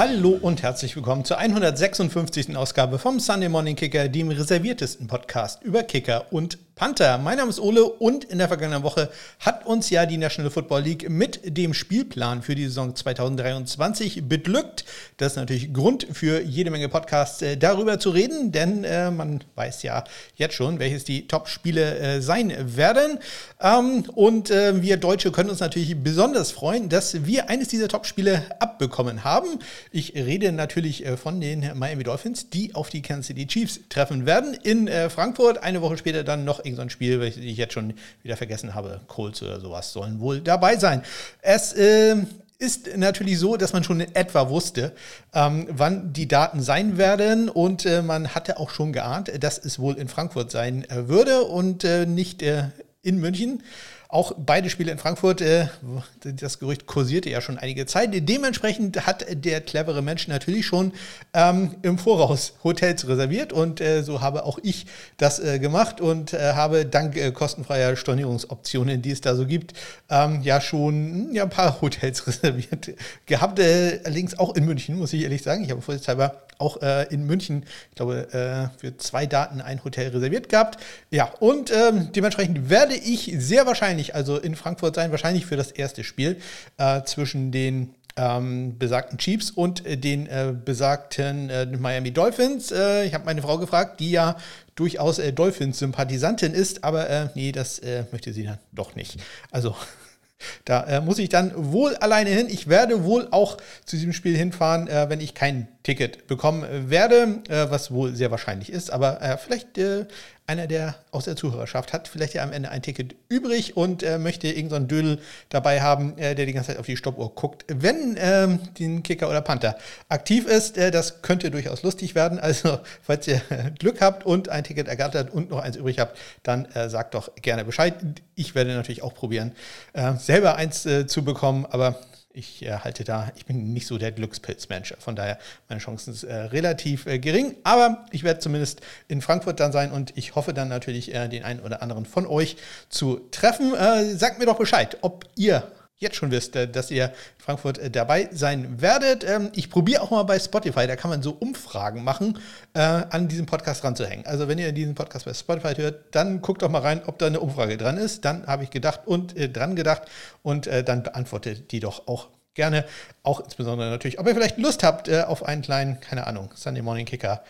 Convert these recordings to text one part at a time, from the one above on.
Hallo und herzlich willkommen zur 156. Ausgabe vom Sunday Morning Kicker, dem reserviertesten Podcast über Kicker und Panther. Mein Name ist Ole und in der vergangenen Woche hat uns ja die National Football League mit dem Spielplan für die Saison 2023 beglückt. Das ist natürlich Grund für jede Menge Podcasts äh, darüber zu reden, denn äh, man weiß ja jetzt schon, welches die Top-Spiele äh, sein werden. Ähm, und äh, wir Deutsche können uns natürlich besonders freuen, dass wir eines dieser Top-Spiele abbekommen haben. Ich rede natürlich äh, von den Miami Dolphins, die auf die Kansas City Chiefs treffen werden in äh, Frankfurt. Eine Woche später dann noch irgend so ein Spiel, welches ich jetzt schon wieder vergessen habe. Colts oder sowas sollen wohl dabei sein. Es äh, ist natürlich so, dass man schon in etwa wusste, ähm, wann die Daten sein werden und äh, man hatte auch schon geahnt, dass es wohl in Frankfurt sein äh, würde und äh, nicht äh, in München. Auch beide Spiele in Frankfurt, äh, das Gerücht kursierte ja schon einige Zeit. Dementsprechend hat der clevere Mensch natürlich schon ähm, im Voraus Hotels reserviert und äh, so habe auch ich das äh, gemacht und äh, habe dank äh, kostenfreier Stornierungsoptionen, die es da so gibt, ähm, ja schon hm, ja, ein paar Hotels reserviert gehabt. Allerdings auch in München, muss ich ehrlich sagen. Ich habe vorsichtshalber auch in München, ich glaube, für zwei Daten ein Hotel reserviert gehabt. Ja, und ähm, dementsprechend werde ich sehr wahrscheinlich, also in Frankfurt sein, wahrscheinlich für das erste Spiel äh, zwischen den ähm, besagten Chiefs und äh, den äh, besagten äh, Miami Dolphins. ich habe meine Frau gefragt, die ja durchaus Dolphins-Sympathisantin ist, aber nee, das möchte sie dann doch nicht. Also da äh, muss ich dann wohl alleine hin. Ich werde wohl auch zu diesem Spiel hinfahren, äh, wenn ich kein Ticket bekommen werde, äh, was wohl sehr wahrscheinlich ist. Aber äh, vielleicht äh, einer, der aus der Zuhörerschaft hat, vielleicht ja am Ende ein Ticket übrig und möchte irgendeinen so Dödel dabei haben, der die ganze Zeit auf die Stoppuhr guckt. Wenn ähm, den Kicker oder Panther aktiv ist, das könnte durchaus lustig werden. Also, falls ihr Glück habt und ein Ticket ergattert und noch eins übrig habt, dann sagt doch gerne Bescheid. Ich werde natürlich auch probieren, selber eins zu bekommen, aber ich äh, halte da, ich bin nicht so der Glückspilzmensch. Von daher, meine Chancen sind äh, relativ äh, gering. Aber ich werde zumindest in Frankfurt dann sein und ich hoffe dann natürlich, äh, den einen oder anderen von euch zu treffen. Äh, sagt mir doch Bescheid, ob ihr jetzt schon wisst, äh, dass ihr in Frankfurt äh, dabei sein werdet. Ähm, ich probiere auch mal bei Spotify, da kann man so Umfragen machen, äh, an diesem Podcast ranzuhängen. Also wenn ihr diesen Podcast bei Spotify hört, dann guckt doch mal rein, ob da eine Umfrage dran ist. Dann habe ich gedacht und dran gedacht und dann beantwortet die doch auch gerne. Auch insbesondere natürlich, ob ihr vielleicht Lust habt auf einen kleinen, keine Ahnung, Sunday Morning Kicker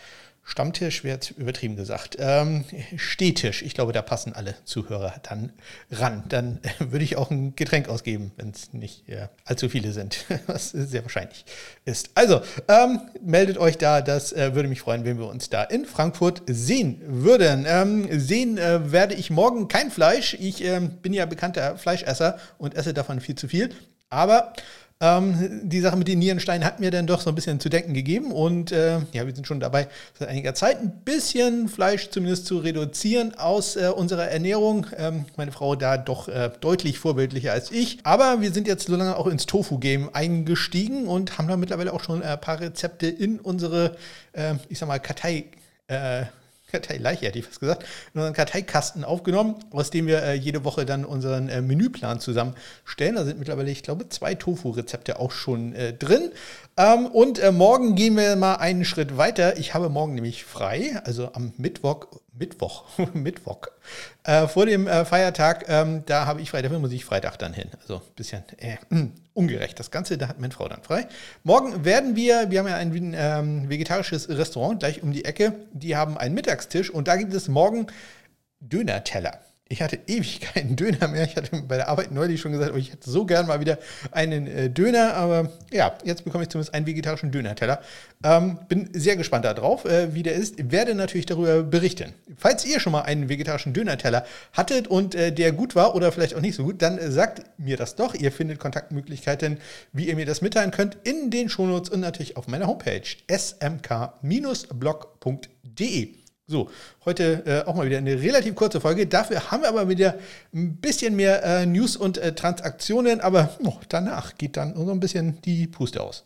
Stammtisch wäre übertrieben gesagt. Ähm, Stehtisch, ich glaube, da passen alle Zuhörer dann ran. Dann würde ich auch ein Getränk ausgeben, wenn es nicht äh, allzu viele sind, was sehr wahrscheinlich ist. Also, ähm, meldet euch da, das äh, würde mich freuen, wenn wir uns da in Frankfurt sehen würden. Ähm, sehen äh, werde ich morgen kein Fleisch. Ich ähm, bin ja bekannter Fleischesser und esse davon viel zu viel. Aber ähm, die Sache mit den Nierensteinen hat mir dann doch so ein bisschen zu denken gegeben. Und äh, ja, wir sind schon dabei, seit einiger Zeit ein bisschen Fleisch zumindest zu reduzieren aus äh, unserer Ernährung. Ähm, meine Frau da doch äh, deutlich vorbildlicher als ich. Aber wir sind jetzt so lange auch ins Tofu-Game eingestiegen und haben da mittlerweile auch schon ein paar Rezepte in unsere, äh, ich sag mal, Kartei. Karteileiche, hätte ich fast gesagt, in unseren Karteikasten aufgenommen, aus dem wir äh, jede Woche dann unseren äh, Menüplan zusammenstellen. Da sind mittlerweile, ich glaube, zwei Tofu-Rezepte auch schon äh, drin. Ähm, und äh, morgen gehen wir mal einen Schritt weiter. Ich habe morgen nämlich frei, also am Mittwoch, Mittwoch, Mittwoch, äh, vor dem äh, Feiertag, ähm, da habe ich frei, dafür muss ich Freitag dann hin. Also ein bisschen äh, ungerecht das Ganze, da hat meine Frau dann frei. Morgen werden wir, wir haben ja ein ähm, vegetarisches Restaurant gleich um die Ecke, die haben einen Mittagstisch und da gibt es morgen Döner-Teller ich hatte ewig keinen Döner mehr. Ich hatte bei der Arbeit neulich schon gesagt, oh, ich hätte so gern mal wieder einen äh, Döner. Aber ja, jetzt bekomme ich zumindest einen vegetarischen Döner-Teller. Ähm, bin sehr gespannt darauf, äh, wie der ist. Werde natürlich darüber berichten. Falls ihr schon mal einen vegetarischen Döner-Teller hattet und äh, der gut war oder vielleicht auch nicht so gut, dann sagt mir das doch. Ihr findet Kontaktmöglichkeiten, wie ihr mir das mitteilen könnt, in den Shownotes und natürlich auf meiner Homepage smk-blog.de. So, heute äh, auch mal wieder eine relativ kurze Folge. Dafür haben wir aber wieder ein bisschen mehr äh, News und äh, Transaktionen, aber oh, danach geht dann so ein bisschen die Puste aus.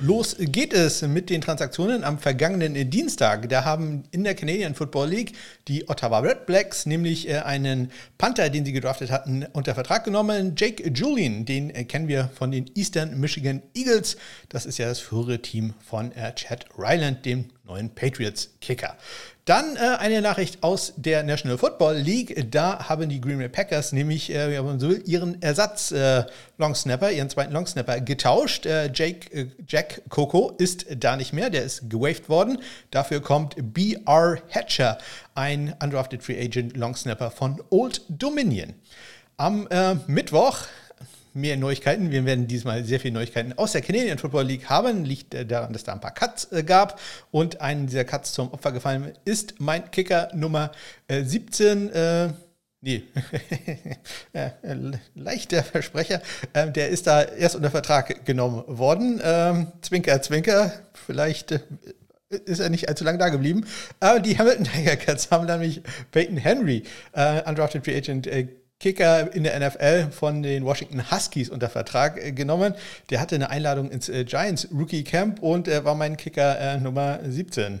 Los geht es mit den Transaktionen am vergangenen Dienstag. Da haben in der Canadian Football League die Ottawa Red Blacks nämlich äh, einen Panther, den sie gedraftet hatten, unter Vertrag genommen. Jake Julian, den äh, kennen wir von den Eastern Michigan Eagles. Das ist ja das frühere Team von äh, Chad Ryland, dem neuen Patriots-Kicker. Dann äh, eine Nachricht aus der National Football League. Da haben die Green Bay Packers nämlich äh, wenn man so will, ihren Ersatz äh, Longsnapper, ihren zweiten Longsnapper getauscht. Äh, Jake, äh, Jack Coco ist da nicht mehr, der ist gewaved worden. Dafür kommt B.R. Hatcher, ein undrafted Free Agent Longsnapper von Old Dominion. Am äh, Mittwoch mehr Neuigkeiten. Wir werden diesmal sehr viele Neuigkeiten aus der Canadian Football League haben. Liegt äh, daran, dass da ein paar Cuts äh, gab. Und einen dieser Cuts zum Opfer gefallen ist mein Kicker Nummer äh, 17. Äh, Nee, leichter Versprecher. Ähm, der ist da erst unter Vertrag genommen worden. Ähm, zwinker, zwinker. Vielleicht ist er nicht allzu lange da geblieben. Aber die Hamilton Tiger Cats haben nämlich Peyton Henry, äh, Undrafted Free Agent, äh, Kicker in der NFL von den Washington Huskies unter Vertrag äh, genommen. Der hatte eine Einladung ins äh, Giants Rookie Camp und er war mein Kicker äh, Nummer 17.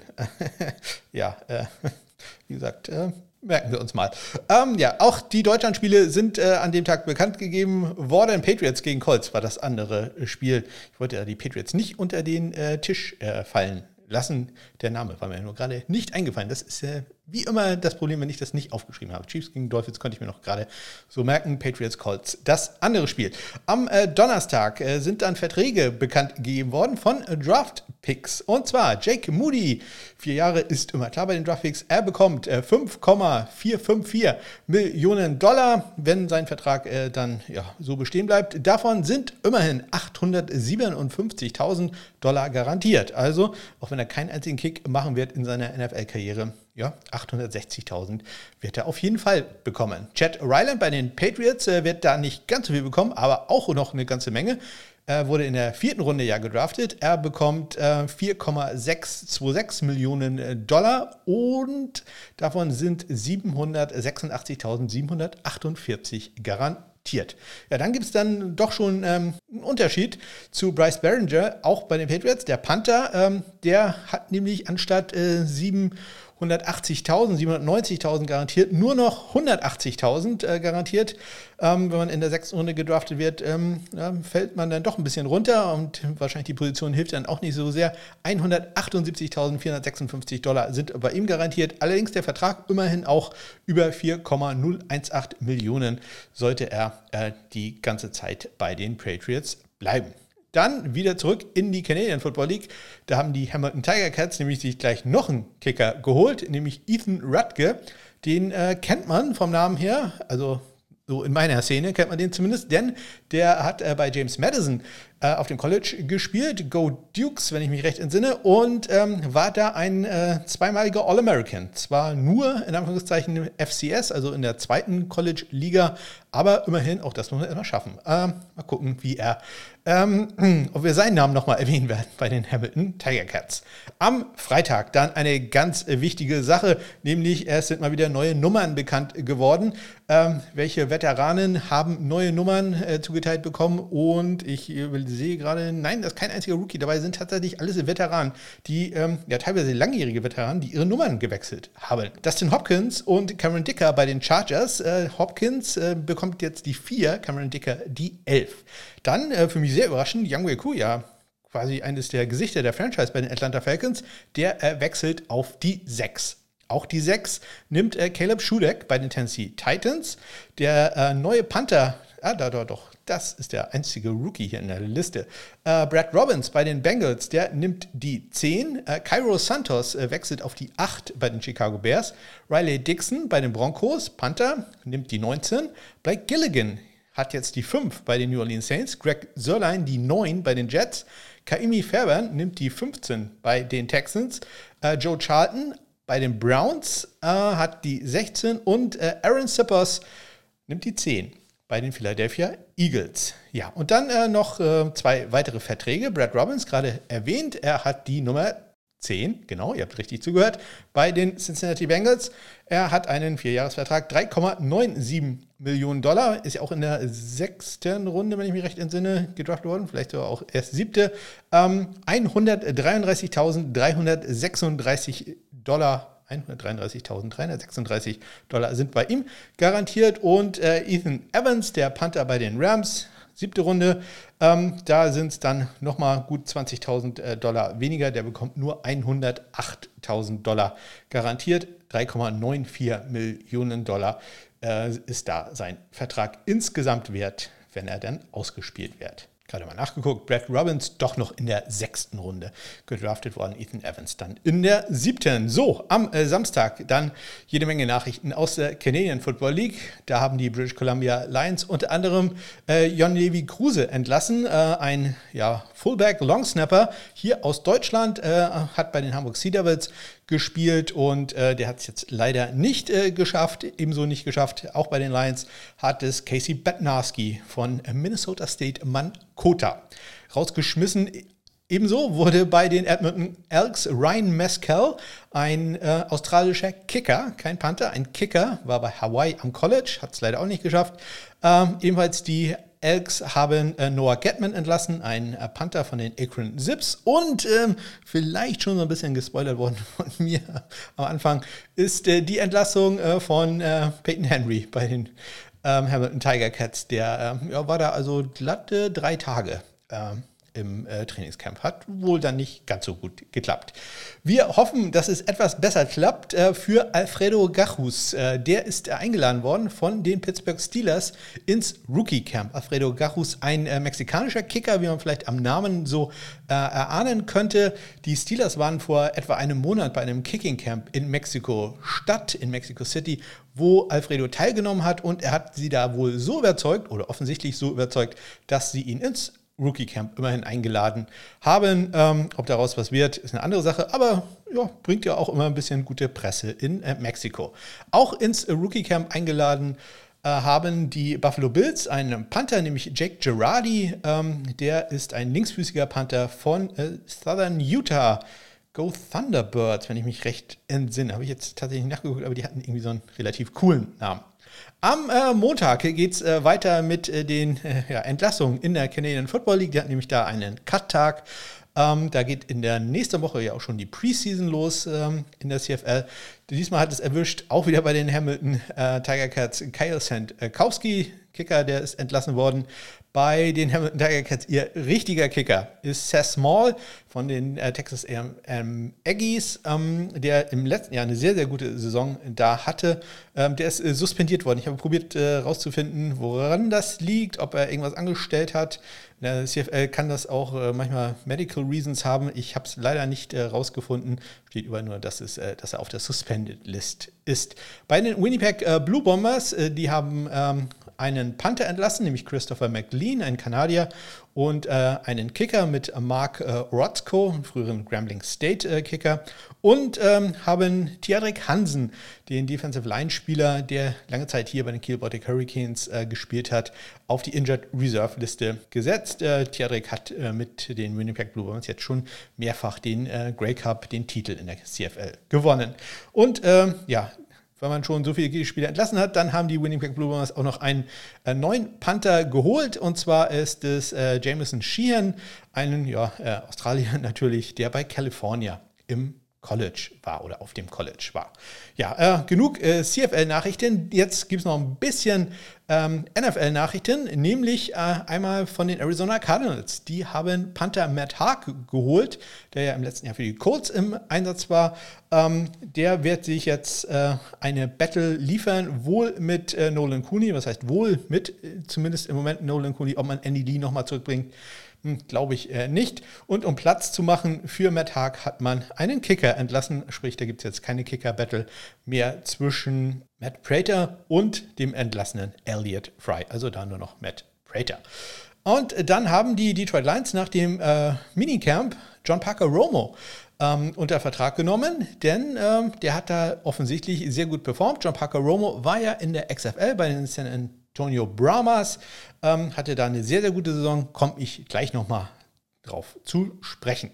ja, äh, wie gesagt, äh, merken wir uns mal. Ähm, ja, auch die Deutschlandspiele sind äh, an dem Tag bekannt gegeben worden. Patriots gegen Colts war das andere Spiel. Ich wollte ja die Patriots nicht unter den Tisch fallen lassen. Der Name war mir nur gerade nicht eingefallen. Das ist äh, wie immer das Problem, wenn ich das nicht aufgeschrieben habe. Chiefs gegen Dolphins konnte ich mir noch gerade so merken. Patriots Colts. Das andere Spiel. Am äh, Donnerstag äh, sind dann Verträge bekannt gegeben worden von äh, Draft Picks. Und zwar Jake Moody. Vier Jahre ist immer klar bei den Draft Picks. Er bekommt 5,454 äh, Millionen Dollar, wenn sein Vertrag äh, dann ja, so bestehen bleibt. Davon sind immerhin 857.000 Dollar garantiert. Also, auch wenn er keinen einzigen Kick machen wird in seiner NFL-Karriere, ja, 860.000 wird er auf jeden Fall bekommen. Chad Ryland bei den Patriots äh, wird da nicht ganz so viel bekommen, aber auch noch eine ganze Menge. Er wurde in der vierten Runde ja gedraftet. Er bekommt äh, 4,626 Millionen äh, Dollar und davon sind 786.748 garantiert. Ja, dann gibt es dann doch schon ähm, einen Unterschied zu Bryce Barringer, auch bei den Patriots. Der Panther, ähm, der hat nämlich anstatt äh, 7 180.000, 790.000 garantiert, nur noch 180.000 äh, garantiert. Ähm, wenn man in der sechsten Runde gedraftet wird, ähm, ja, fällt man dann doch ein bisschen runter und wahrscheinlich die Position hilft dann auch nicht so sehr. 178.456 Dollar sind bei ihm garantiert. Allerdings der Vertrag immerhin auch über 4,018 Millionen sollte er äh, die ganze Zeit bei den Patriots bleiben. Dann wieder zurück in die Canadian Football League. Da haben die Hamilton Tiger Cats nämlich sich gleich noch einen Kicker geholt, nämlich Ethan Rutke. Den äh, kennt man vom Namen her, also so in meiner Szene kennt man den zumindest, denn der hat äh, bei James Madison äh, auf dem College gespielt, Go Dukes, wenn ich mich recht entsinne, und ähm, war da ein äh, zweimaliger All-American. Zwar nur in Anführungszeichen FCS, also in der zweiten College-Liga, aber immerhin, auch das muss man erstmal schaffen. Ähm, mal gucken, wie er ähm, ob wir seinen Namen nochmal erwähnen werden bei den Hamilton Tiger Cats. Am Freitag dann eine ganz wichtige Sache, nämlich es sind mal wieder neue Nummern bekannt geworden. Ähm, welche Veteranen haben neue Nummern äh, zugeteilt bekommen? Und ich äh, sehe gerade, nein, das ist kein einziger Rookie dabei, sind tatsächlich alles Veteranen, die ähm, ja teilweise langjährige Veteranen, die ihre Nummern gewechselt haben. Dustin Hopkins und Cameron Dicker bei den Chargers. Äh, Hopkins äh, bekommt jetzt die 4, Cameron Dicker die 11. Dann äh, für mich sehr überraschend, Wei ja quasi eines der Gesichter der Franchise bei den Atlanta Falcons, der äh, wechselt auf die 6. Auch die 6 nimmt äh, Caleb Schudeck bei den Tennessee Titans. Der äh, neue Panther, ah, da, da, doch, das ist der einzige Rookie hier in der Liste. Äh, Brad Robbins bei den Bengals, der nimmt die 10. Äh, Cairo Santos äh, wechselt auf die 8 bei den Chicago Bears. Riley Dixon bei den Broncos, Panther, nimmt die 19. Blake Gilligan hat jetzt die 5 bei den New Orleans Saints. Greg Sörlein die 9 bei den Jets. Kaimi Fairbairn nimmt die 15 bei den Texans. Äh, Joe Charlton bei den Browns äh, hat die 16 und äh, Aaron Sippers nimmt die 10 bei den Philadelphia Eagles. Ja, und dann äh, noch äh, zwei weitere Verträge. Brad Robbins, gerade erwähnt, er hat die Nummer 10, genau, ihr habt richtig zugehört, bei den Cincinnati Bengals. Er hat einen Vierjahresvertrag, 3,97 Millionen Dollar, ist ja auch in der sechsten Runde, wenn ich mich recht entsinne, gedraftet worden, vielleicht sogar auch erst siebte. Ähm, 133.336 Dollar 133.336 Dollar sind bei ihm garantiert. Und äh, Ethan Evans, der Panther bei den Rams, siebte Runde, ähm, da sind es dann nochmal gut 20.000 äh, Dollar weniger. Der bekommt nur 108.000 Dollar garantiert. 3,94 Millionen Dollar äh, ist da sein Vertrag insgesamt wert, wenn er dann ausgespielt wird gerade mal nachgeguckt, Brad Robbins doch noch in der sechsten Runde gedraftet worden, Ethan Evans dann in der siebten. So, am äh, Samstag dann jede Menge Nachrichten aus der Canadian Football League. Da haben die British Columbia Lions unter anderem äh, Jon Levi Kruse entlassen, äh, ein ja, Fullback Longsnapper hier aus Deutschland, äh, hat bei den Hamburg Sea Devils gespielt und äh, der hat es jetzt leider nicht äh, geschafft, ebenso nicht geschafft. Auch bei den Lions hat es Casey Bednarski von Minnesota State Mankota rausgeschmissen. Ebenso wurde bei den Edmonton Elks Ryan Mescal, ein äh, australischer Kicker, kein Panther, ein Kicker, war bei Hawaii am College, hat es leider auch nicht geschafft. Ähm, ebenfalls die Elks haben äh, Noah Getman entlassen, ein äh, Panther von den Akron Zips. Und ähm, vielleicht schon so ein bisschen gespoilert worden von mir am Anfang, ist äh, die Entlassung äh, von äh, Peyton Henry bei den ähm, Hamilton Tiger Cats. Der ähm, ja, war da also glatte drei Tage. Ähm, im äh, Trainingscamp. Hat wohl dann nicht ganz so gut geklappt. Wir hoffen, dass es etwas besser klappt äh, für Alfredo Gachus. Äh, der ist eingeladen worden von den Pittsburgh Steelers ins Rookie Camp. Alfredo Gachus, ein äh, mexikanischer Kicker, wie man vielleicht am Namen so äh, erahnen könnte. Die Steelers waren vor etwa einem Monat bei einem Kicking Camp in Mexiko Stadt, in Mexico City, wo Alfredo teilgenommen hat und er hat sie da wohl so überzeugt oder offensichtlich so überzeugt, dass sie ihn ins Rookie Camp immerhin eingeladen haben. Ähm, ob daraus was wird, ist eine andere Sache, aber ja, bringt ja auch immer ein bisschen gute Presse in äh, Mexiko. Auch ins Rookie Camp eingeladen äh, haben die Buffalo Bills einen Panther, nämlich Jake Girardi. Ähm, der ist ein linksfüßiger Panther von äh, Southern Utah. Go Thunderbirds, wenn ich mich recht entsinne. Habe ich jetzt tatsächlich nachgeguckt, aber die hatten irgendwie so einen relativ coolen Namen. Am äh, Montag geht es äh, weiter mit äh, den äh, ja, Entlassungen in der Canadian Football League. Die hat nämlich da einen Cut-Tag. Ähm, da geht in der nächsten Woche ja auch schon die Preseason los ähm, in der CFL. Diesmal hat es erwischt, auch wieder bei den Hamilton äh, Tiger Cats, Kyle Sandkowski, Kicker, der ist entlassen worden bei den Hamilton Tiger Cats. Ihr richtiger Kicker ist Seth Small von den äh, Texas AM Aggies, ähm, der im letzten Jahr eine sehr, sehr gute Saison da hatte. Ähm, der ist äh, suspendiert worden. Ich habe probiert herauszufinden, äh, woran das liegt, ob er irgendwas angestellt hat. Der CFL kann das auch äh, manchmal Medical Reasons haben. Ich habe es leider nicht herausgefunden. Steht über nur, dass, es, äh, dass er auf der Suspended List ist. Bei den Winnipeg Blue Bombers, die haben ähm, einen Panther entlassen, nämlich Christopher McLean, ein Kanadier, und äh, einen Kicker mit Mark äh, Rotzko, früheren Grambling State äh, Kicker, und ähm, haben Tiadrik Hansen, den Defensive Line Spieler, der lange Zeit hier bei den Kiel Baltic Hurricanes äh, gespielt hat, auf die Injured Reserve Liste gesetzt. Äh, Tiadrik hat äh, mit den Winnipeg Blue Bombers jetzt schon mehrfach den äh, Grey Cup, den Titel in der CFL gewonnen. Und ähm, ja, wenn man schon so viele Spieler entlassen hat, dann haben die Winnipeg Blue Bombers auch noch einen äh, neuen Panther geholt. Und zwar ist es äh, Jameson Sheehan, einen ja, äh, Australier natürlich, der bei California im College war oder auf dem College war. Ja, äh, genug äh, CFL-Nachrichten. Jetzt gibt es noch ein bisschen ähm, NFL-Nachrichten, nämlich äh, einmal von den Arizona Cardinals. Die haben Panther Matt Haag geholt, der ja im letzten Jahr für die Colts im Einsatz war. Ähm, der wird sich jetzt äh, eine Battle liefern, wohl mit äh, Nolan Cooney, was heißt wohl mit, äh, zumindest im Moment Nolan Cooney, ob man Andy Lee nochmal zurückbringt Glaube ich äh, nicht. Und um Platz zu machen für Matt Haag hat man einen Kicker entlassen. Sprich, da gibt es jetzt keine Kicker-Battle mehr zwischen Matt Prater und dem entlassenen Elliot Fry. Also da nur noch Matt Prater. Und dann haben die Detroit Lions nach dem äh, Minicamp John Parker Romo ähm, unter Vertrag genommen, denn ähm, der hat da offensichtlich sehr gut performt. John Parker Romo war ja in der XFL bei den San Antonio Brahmas, ähm, hatte da eine sehr, sehr gute Saison, komme ich gleich nochmal drauf zu sprechen.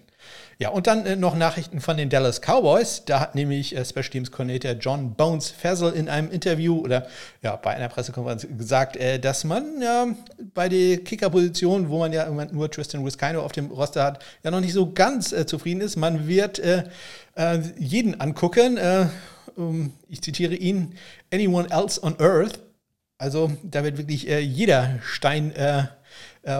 Ja, und dann äh, noch Nachrichten von den Dallas Cowboys. Da hat nämlich äh, Special Teams Coordinator John Bones Fassel in einem Interview oder ja, bei einer Pressekonferenz gesagt, äh, dass man ja bei der Kicker-Position, wo man ja Moment nur Tristan Wiskino auf dem Roster hat, ja noch nicht so ganz äh, zufrieden ist. Man wird äh, äh, jeden angucken. Um, ich zitiere ihn: Anyone else on Earth. Also da wird wirklich jeder Stein äh,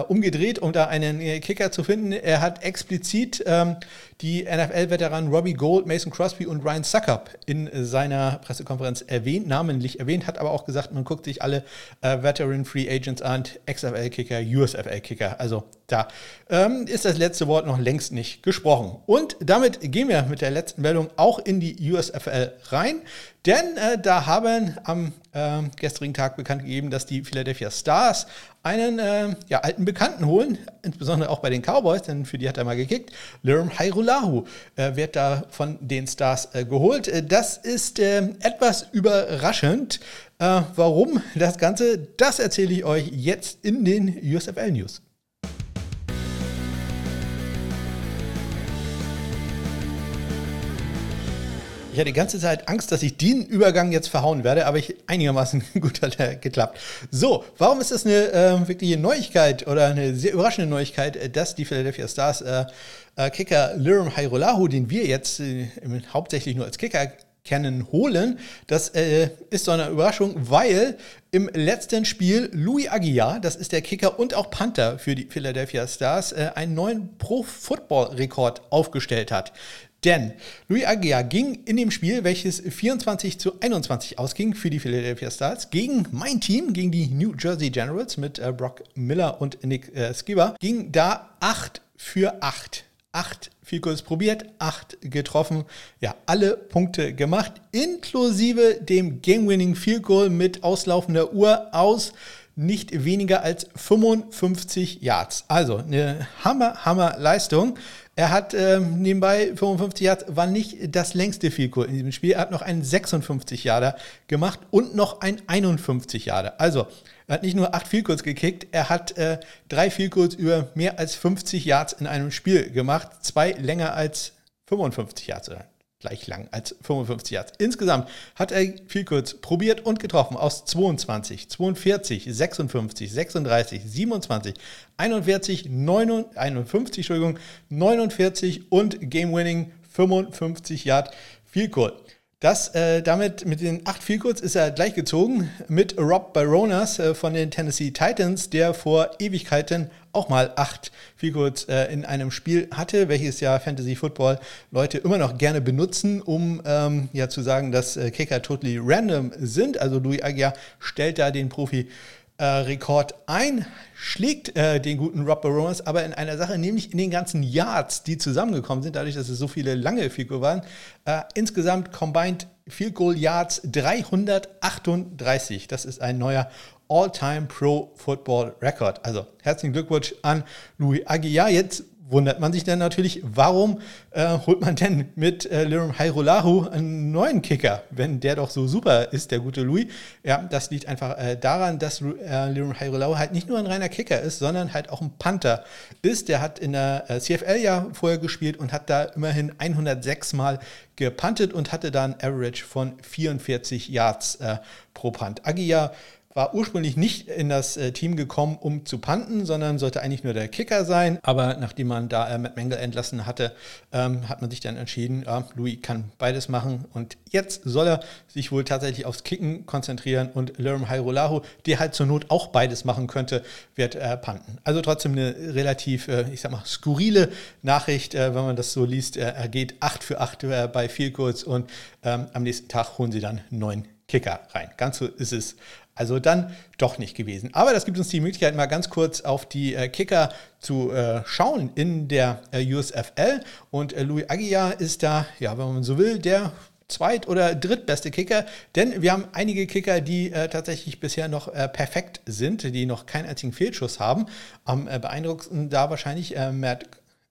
umgedreht, um da einen äh, Kicker zu finden. Er hat explizit ähm, die NFL-Veteranen Robbie Gold, Mason Crosby und Ryan Suckup in seiner Pressekonferenz erwähnt, namentlich erwähnt, hat aber auch gesagt, man guckt sich alle äh, Veteran Free Agents an, XFL-Kicker, USFL-Kicker. Also da ähm, ist das letzte Wort noch längst nicht gesprochen. Und damit gehen wir mit der letzten Meldung auch in die USFL rein. Denn äh, da haben am äh, gestrigen Tag bekannt gegeben, dass die Philadelphia Stars einen äh, ja, alten Bekannten holen, insbesondere auch bei den Cowboys, denn für die hat er mal gekickt. Lerm Hairulahu äh, wird da von den Stars äh, geholt. Äh, das ist ähm, etwas überraschend. warum das Ganze, das erzähle ich euch jetzt in den USFL News. Ich hatte die ganze Zeit Angst, dass ich den Übergang jetzt verhauen werde, aber ich einigermaßen gut hat geklappt. So, warum ist das eine äh, wirkliche Neuigkeit oder eine sehr überraschende Neuigkeit, äh, dass die Philadelphia Stars äh, äh, Kicker Lirum Hairolahu, den wir jetzt äh, hauptsächlich nur als Kicker kennen, holen. Das äh, ist so eine Überraschung, weil im letzten Spiel Louis Aguiar, das ist der Kicker und auch Panther für die Philadelphia Stars, äh, einen neuen Pro-Football-Rekord aufgestellt hat. Denn Louis Aguiar ging in dem Spiel, welches 24 zu 21 ausging für die Philadelphia Stars, gegen mein Team, gegen die New Jersey Generals mit äh, Brock Miller und Nick äh, Skipper, ging da 8 für 8. 8 viel kurz probiert, 8 getroffen, ja, alle Punkte gemacht, inklusive dem Game-Winning Field Goal mit auslaufender Uhr aus nicht weniger als 55 Yards. Also eine Hammer, Hammer Leistung. Er hat ähm, nebenbei 55 Yards, war nicht das längste Field in diesem Spiel. Er hat noch einen 56 Yarder gemacht und noch ein 51 Yarder. Also, er hat nicht nur acht Field gekickt, er hat äh, drei Field über mehr als 50 Yards in einem Spiel gemacht. Zwei länger als 55 Yards gleich lang als 55 Yards. Insgesamt hat er viel kurz probiert und getroffen aus 22, 42, 56, 36, 27, 41, 59, 51, Entschuldigung, 49 und Game Winning 55 Yard Field Goal. Das, äh, damit mit den acht Vielkurz ist er gleich gezogen mit Rob Baronas äh, von den Tennessee Titans, der vor Ewigkeiten auch mal acht Vielkurz äh, in einem Spiel hatte, welches ja Fantasy Football Leute immer noch gerne benutzen, um ähm, ja zu sagen, dass äh, Kicker totally random sind. Also Louis Aguiar stellt da den Profi äh, Rekord ein, schlägt äh, den guten Rob Barones aber in einer Sache, nämlich in den ganzen Yards, die zusammengekommen sind, dadurch, dass es so viele lange Field Goal waren. Äh, insgesamt combined Field Goal Yards 338. Das ist ein neuer All-Time Pro Football Record. Also herzlichen Glückwunsch an Louis Aguiar. Jetzt wundert man sich dann natürlich, warum äh, holt man denn mit äh, Lirum Hairolahu einen neuen Kicker, wenn der doch so super ist, der gute Louis. Ja, das liegt einfach äh, daran, dass äh, Lirum Hairolahu halt nicht nur ein reiner Kicker ist, sondern halt auch ein Panther ist. Der hat in der äh, CFL ja vorher gespielt und hat da immerhin 106 Mal gepantet und hatte da ein Average von 44 Yards äh, pro Punt. Agia war ursprünglich nicht in das äh, Team gekommen, um zu panten, sondern sollte eigentlich nur der Kicker sein. Aber nachdem man da äh, Matt Mengel entlassen hatte, ähm, hat man sich dann entschieden, ja, Louis kann beides machen. Und jetzt soll er sich wohl tatsächlich aufs Kicken konzentrieren und Lerm Hairolahu, der halt zur Not auch beides machen könnte, wird äh, panten. Also trotzdem eine relativ, äh, ich sag mal, skurrile Nachricht, äh, wenn man das so liest. Äh, er geht 8 für 8 bei Field Goals und ähm, am nächsten Tag holen sie dann neun Kicker rein. Ganz so ist es also dann doch nicht gewesen. Aber das gibt uns die Möglichkeit, mal ganz kurz auf die äh, Kicker zu äh, schauen in der äh, USFL. Und äh, Louis Aguiar ist da, ja, wenn man so will, der zweit- oder drittbeste Kicker, denn wir haben einige Kicker, die äh, tatsächlich bisher noch äh, perfekt sind, die noch keinen einzigen Fehlschuss haben. Am äh, beeindruckendsten da wahrscheinlich äh, Matt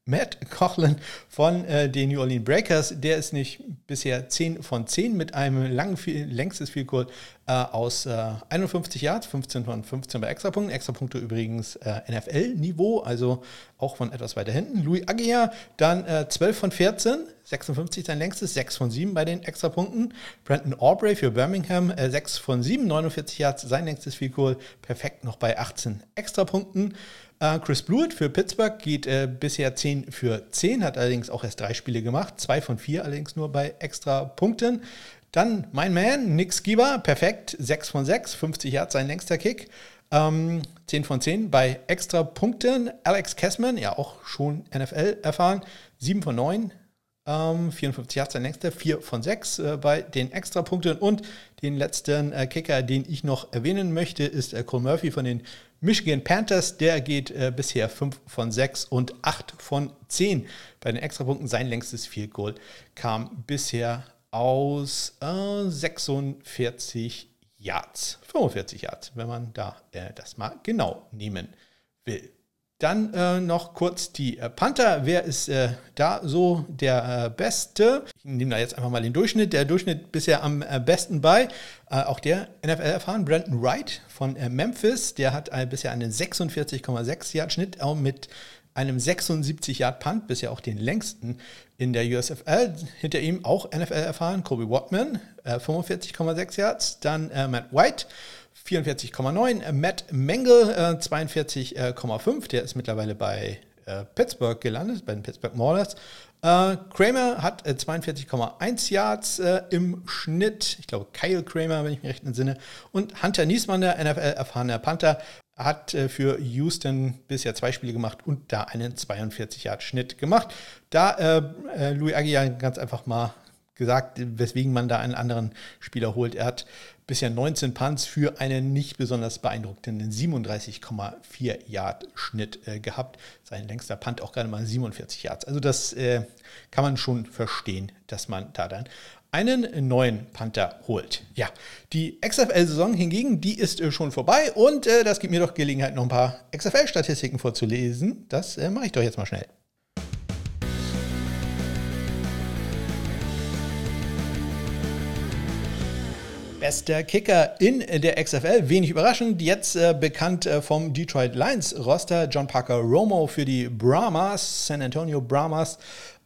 Matt Coughlin von äh, den New Orleans Breakers. Der ist nicht bisher 10 von 10 mit einem langen, viel, längstes Field Goal äh, aus äh, 51 Yards, 15 von 15 bei Extrapunkten. Extrapunkte übrigens äh, NFL-Niveau, also auch von etwas weiter hinten. Louis Aguiar dann 12 äh, von 14, 56 sein längstes, 6 von 7 bei den Extrapunkten. Brandon Aubrey für Birmingham, 6 äh, von 7, 49 Yards, sein längstes Field Goal, perfekt noch bei 18 Extrapunkten. Äh, Chris Blewett für Pittsburgh geht äh, bisher 10 für 10, hat allerdings auch erst drei Spiele gemacht, zwei von vier allerdings nur bei extra Punkten. Dann mein Man, Nick Skiba, perfekt, 6 von 6, 50 Yards sein längster Kick. Ähm, 10 von 10 bei extra Punkten. Alex Kessman, ja auch schon NFL erfahren, 7 von 9, ähm, 54 Yards sein längster, 4 von 6 äh, bei den Extrapunkten. Und den letzten äh, Kicker, den ich noch erwähnen möchte, ist äh, Cole Murphy von den Michigan Panthers. Der geht äh, bisher 5 von 6 und 8 von 10 bei den Extrapunkten. Sein längstes Field Goal kam bisher aus 46 äh, Yards. 45 Yards, wenn man da äh, das mal genau nehmen will. Dann äh, noch kurz die äh, Panther. Wer ist äh, da so der äh, Beste? Ich nehme da jetzt einfach mal den Durchschnitt. Der Durchschnitt bisher am äh, besten bei. Äh, auch der NFL erfahren. Brandon Wright von Memphis. Der hat bisher einen 46,6 Yard Schnitt auch mit einem 76 Yard Punt. Bisher auch den längsten in der USFL. Hinter ihm auch NFL erfahren. Kobe Watman 45,6 Yards. Dann Matt White 44,9. Äh, Matt Mengel äh, 42,5. Der ist mittlerweile bei äh, Pittsburgh gelandet, bei den Pittsburgh Maulers. Äh, Kramer hat 42,1 äh, Yards äh, im Schnitt. Ich glaube, Kyle Kramer, wenn ich mich recht entsinne. Und Hunter Niesmann, der NFL-erfahrener Panther, hat für Houston bisher zwei Spiele gemacht und da einen 42 Yard Schnitt gemacht. Da Louis Aguiar ganz einfach mal gesagt, weswegen man da einen anderen Spieler holt. Er hat bisher 19 Punts für einen nicht besonders beeindruckenden 37,4 Yard Schnitt äh, gehabt. Sein längster Punt auch gerade mal 47 Yards. Also das äh, kann man schon verstehen, dass man da dann einen neuen Panther holt. Ja, die XFL-Saison hingegen, die ist äh, schon vorbei und äh, das gibt mir doch Gelegenheit, noch ein paar XFL-Statistiken vorzulesen. Das äh, mache ich doch jetzt mal schnell. Bester Kicker in der XFL. Wenig überraschend, jetzt äh, bekannt äh, vom Detroit Lions Roster. John Parker Romo für die Brahmas, San Antonio Brahmas.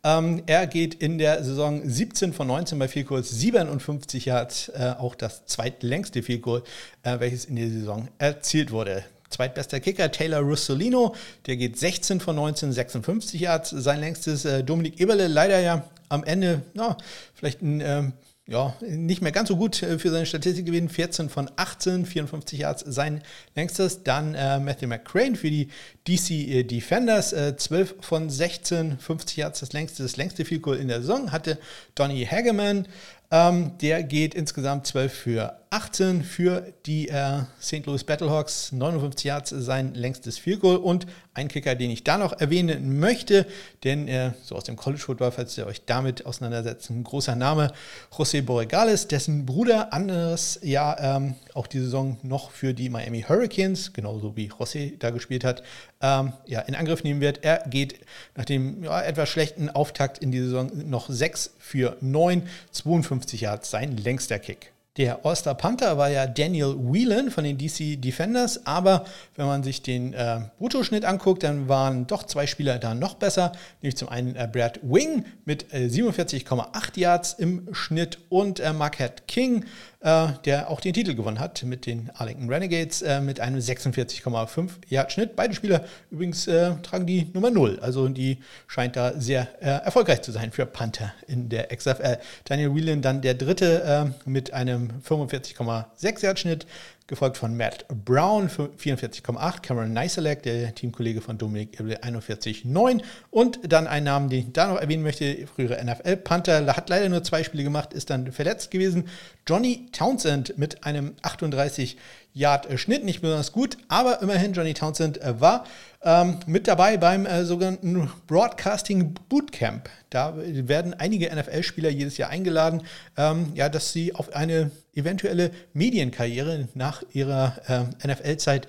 Ähm, er geht in der Saison 17 von 19 bei Vielkurs, 57 Yards, äh, auch das zweitlängste Vielkurs, äh, welches in der Saison erzielt wurde. Zweitbester Kicker Taylor Russolino, der geht 16 von 19, 56 Yards. Sein längstes äh, Dominik Eberle, leider ja am Ende, ja, vielleicht ein ähm, ja, nicht mehr ganz so gut äh, für seine Statistik gewesen. 14 von 18, 54 Yards sein längstes. Dann äh, Matthew McCrane für die DC äh, Defenders, äh, 12 von 16, 50 Yards das längste, das längste Field Goal in der Saison. Hatte Donny Hageman, ähm, der geht insgesamt 12 für 18 für die äh, St. Louis Battlehawks. 59 Yards sein längstes Field Goal und ein Kicker, den ich da noch erwähnen möchte, denn äh, so aus dem College Football, falls ihr euch damit auseinandersetzt, ein großer Name, José Borregales, dessen Bruder anderes Jahr ähm, auch die Saison noch für die Miami Hurricanes, genauso wie José da gespielt hat, ähm, ja, in Angriff nehmen wird. Er geht nach dem ja, etwas schlechten Auftakt in die Saison noch 6 für 9, 52 Yards sein längster Kick. Der All-Star Panther war ja Daniel Whelan von den DC Defenders, aber wenn man sich den äh, Bruttoschnitt anguckt, dann waren doch zwei Spieler da noch besser, nämlich zum einen äh, Brad Wing mit äh, 47,8 Yards im Schnitt und äh, Marquette King äh, der auch den Titel gewonnen hat mit den Arlington Renegades äh, mit einem 46,5 Yard Schnitt. Beide Spieler übrigens äh, tragen die Nummer 0, also die scheint da sehr äh, erfolgreich zu sein für Panther in der XFL. Daniel Whelan dann der dritte äh, mit einem 45,6 Yard Schnitt gefolgt von Matt Brown 44,8, Cameron Neiselek, der Teamkollege von Dominik Irble 41,9 und dann ein Namen, den ich da noch erwähnen möchte, frühere NFL-Panther, hat leider nur zwei Spiele gemacht, ist dann verletzt gewesen. Johnny Townsend mit einem 38 Yard Schnitt, nicht besonders gut, aber immerhin Johnny Townsend äh, war ähm, mit dabei beim äh, sogenannten Broadcasting Bootcamp. Da werden einige NFL-Spieler jedes Jahr eingeladen, ähm, ja, dass sie auf eine eventuelle Medienkarriere nach ihrer äh, NFL-Zeit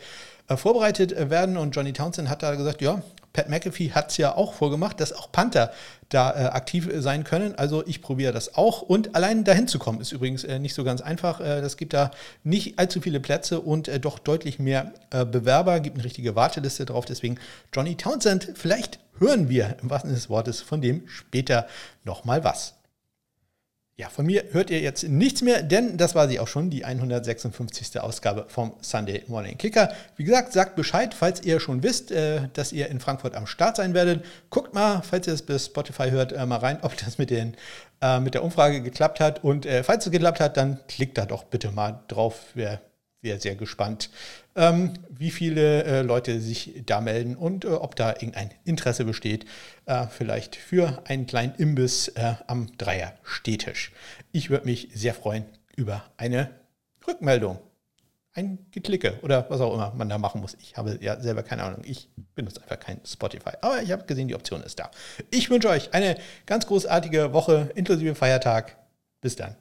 äh, vorbereitet werden. Und Johnny Townsend hat da gesagt, ja, Pat McAfee hat es ja auch vorgemacht, dass auch Panther da äh, aktiv sein können. Also ich probiere das auch. Und allein dahin zu kommen, ist übrigens äh, nicht so ganz einfach. Äh, das gibt da nicht allzu viele Plätze und äh, doch deutlich mehr äh, Bewerber. Gibt eine richtige Warteliste drauf. Deswegen Johnny Townsend, vielleicht hören wir im wahrsten Sinne des Wortes von dem später nochmal was. Ja, von mir hört ihr jetzt nichts mehr, denn das war sie auch schon, die 156. Ausgabe vom Sunday Morning Kicker. Wie gesagt, sagt Bescheid, falls ihr schon wisst, äh, dass ihr in Frankfurt am Start sein werdet. Guckt mal, falls ihr es bis Spotify hört, äh, mal rein, ob das mit, den, äh, mit der Umfrage geklappt hat. Und falls es geklappt hat, dann klickt da doch bitte mal drauf. Wäre wäre sehr gespannt, ähm, wie viele äh, Leute sich da melden und äh, ob da irgendein Interesse besteht, äh, vielleicht für einen kleinen Imbiss äh, am Dreier Stehtisch. Ich würde mich sehr freuen über eine Rückmeldung. Ein Geklicke oder was auch immer man da machen muss. Ich habe ja selber keine Ahnung. Ich benutze einfach kein Spotify. Aber ich habe gesehen, die Option ist da. Ich wünsche euch eine ganz großartige Woche inklusive Feiertag. Bis dann.